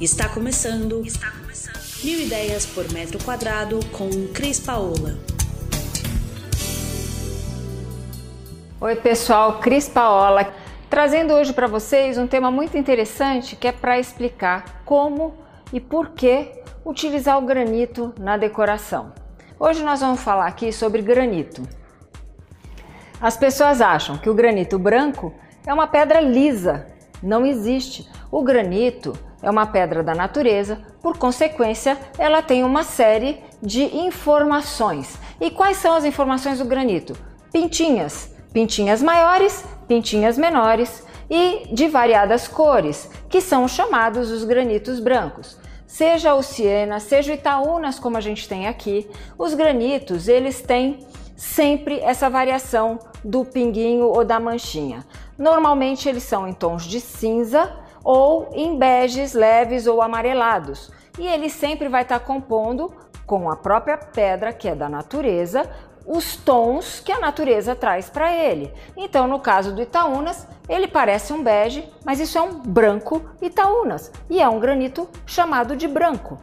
Está começando. Está começando. Mil ideias por metro quadrado com Cris Paola. Oi, pessoal, Cris Paola, trazendo hoje para vocês um tema muito interessante que é para explicar como e por que utilizar o granito na decoração. Hoje nós vamos falar aqui sobre granito. As pessoas acham que o granito branco é uma pedra lisa. Não existe. O granito é uma pedra da natureza, por consequência, ela tem uma série de informações. E quais são as informações do granito? Pintinhas, pintinhas maiores, pintinhas menores e de variadas cores, que são chamados os granitos brancos. Seja o Siena, seja o Itaúnas, como a gente tem aqui, os granitos, eles têm sempre essa variação do pinguinho ou da manchinha. Normalmente eles são em tons de cinza, ou em beges leves ou amarelados. E ele sempre vai estar tá compondo com a própria pedra, que é da natureza, os tons que a natureza traz para ele. Então, no caso do Itaúnas, ele parece um bege, mas isso é um branco Itaúnas e é um granito chamado de branco.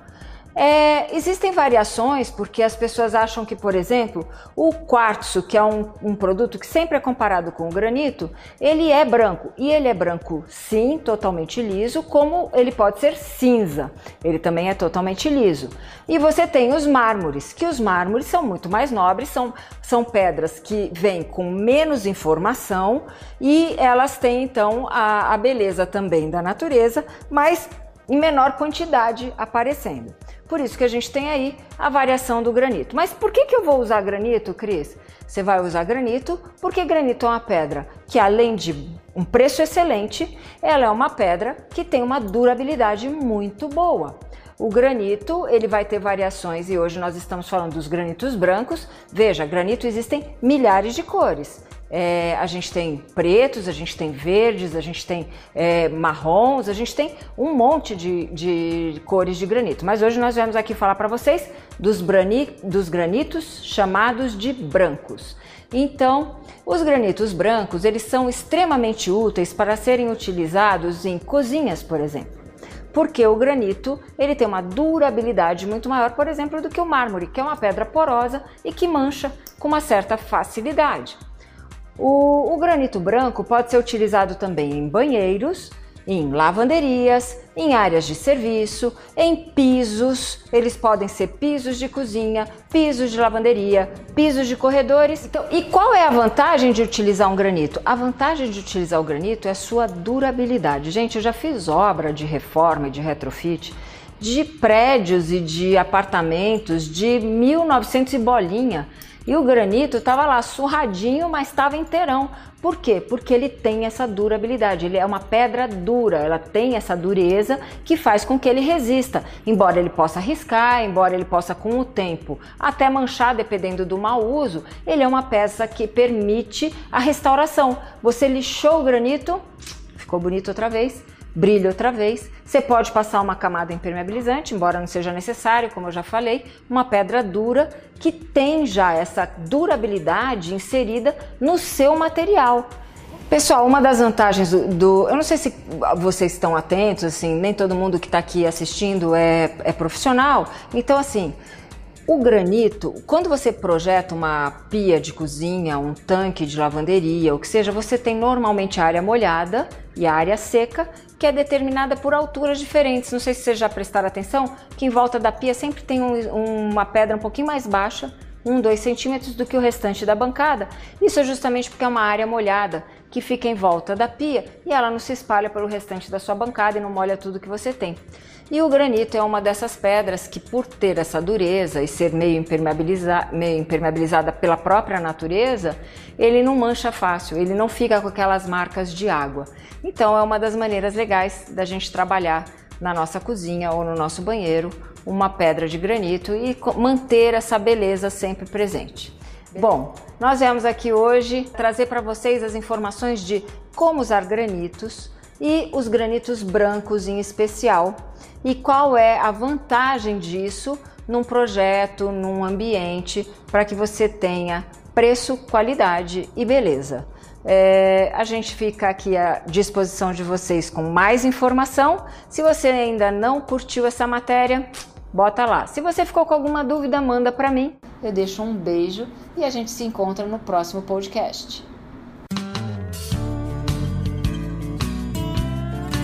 É, existem variações porque as pessoas acham que, por exemplo, o quartzo, que é um, um, produto que sempre é comparado com o granito, ele é branco. E ele é branco, sim, totalmente liso, como ele pode ser cinza. Ele também é totalmente liso. E você tem os mármores, que os mármores são muito mais nobres, são, são pedras que vêm com menos informação e elas têm então a, a beleza também da natureza, mas em menor quantidade aparecendo. Por isso que a gente tem aí a variação do granito. Mas por que, que eu vou usar granito, Cris? Você vai usar granito porque granito é uma pedra que, além de um preço excelente, ela é uma pedra que tem uma durabilidade muito boa. O granito, ele vai ter variações e hoje nós estamos falando dos granitos brancos. Veja, granito existem milhares de cores. É, a gente tem pretos, a gente tem verdes, a gente tem é, marrons, a gente tem um monte de, de, cores de granito. Mas hoje nós viemos aqui falar para vocês dos, brani, dos granitos chamados de brancos. Então, os granitos brancos, eles são extremamente úteis para serem utilizados em cozinhas, por exemplo porque o granito ele tem uma durabilidade muito maior, por exemplo, do que o mármore, que é uma pedra porosa e que mancha com uma certa facilidade. O, o granito branco pode ser utilizado também em banheiros, em lavanderias, em áreas de serviço, em pisos. Eles podem ser pisos de cozinha, pisos de lavanderia, pisos de corredores. Então, e qual é a vantagem de utilizar um granito? A vantagem de utilizar o granito é a sua durabilidade. Gente, eu já fiz obra de reforma e de retrofit de prédios e de apartamentos de 1900 e bolinha. E o granito estava lá surradinho, mas estava inteirão. Por quê? Porque ele tem essa durabilidade, ele é uma pedra dura, ela tem essa dureza que faz com que ele resista. Embora ele possa riscar, embora ele possa com o tempo até manchar, dependendo do mau uso, ele é uma peça que permite a restauração. Você lixou o granito, ficou bonito outra vez, brilha outra vez. Você pode passar uma camada impermeabilizante, embora não seja necessário, como eu já falei, uma pedra dura que tem já essa durabilidade inserida no seu material. Pessoal, uma das vantagens do, do, Eu não sei se vocês estão atentos, assim, nem todo mundo que está aqui assistindo é, é profissional. Então, assim, o granito, quando você projeta uma pia de cozinha, um tanque de lavanderia, o que seja, você tem normalmente a área molhada e a área seca, que é determinada por alturas diferentes. Não sei se vocês já prestaram atenção que em volta da pia sempre tem um, uma pedra um pouquinho mais baixa, um, dois centímetros do que o restante da bancada. Isso é justamente porque é uma área molhada que fica em volta da pia e ela não se espalha pelo restante da sua bancada e não molha tudo que você tem. E o granito é uma dessas pedras que, por ter essa dureza e ser meio, impermeabiliza meio impermeabilizada pela própria natureza, ele não mancha fácil, ele não fica com aquelas marcas de água. Então, é uma das maneiras legais da gente trabalhar na nossa cozinha ou no nosso banheiro uma pedra de granito e manter essa beleza sempre presente. Bom, nós viemos aqui hoje trazer para vocês as informações de como usar granitos e os granitos brancos em especial e qual é a vantagem disso num projeto, num ambiente, para que você tenha preço, qualidade e beleza. É, a gente fica aqui à disposição de vocês com mais informação. Se você ainda não curtiu essa matéria, bota lá. Se você ficou com alguma dúvida, manda para mim. Eu deixo um beijo e a gente se encontra no próximo podcast.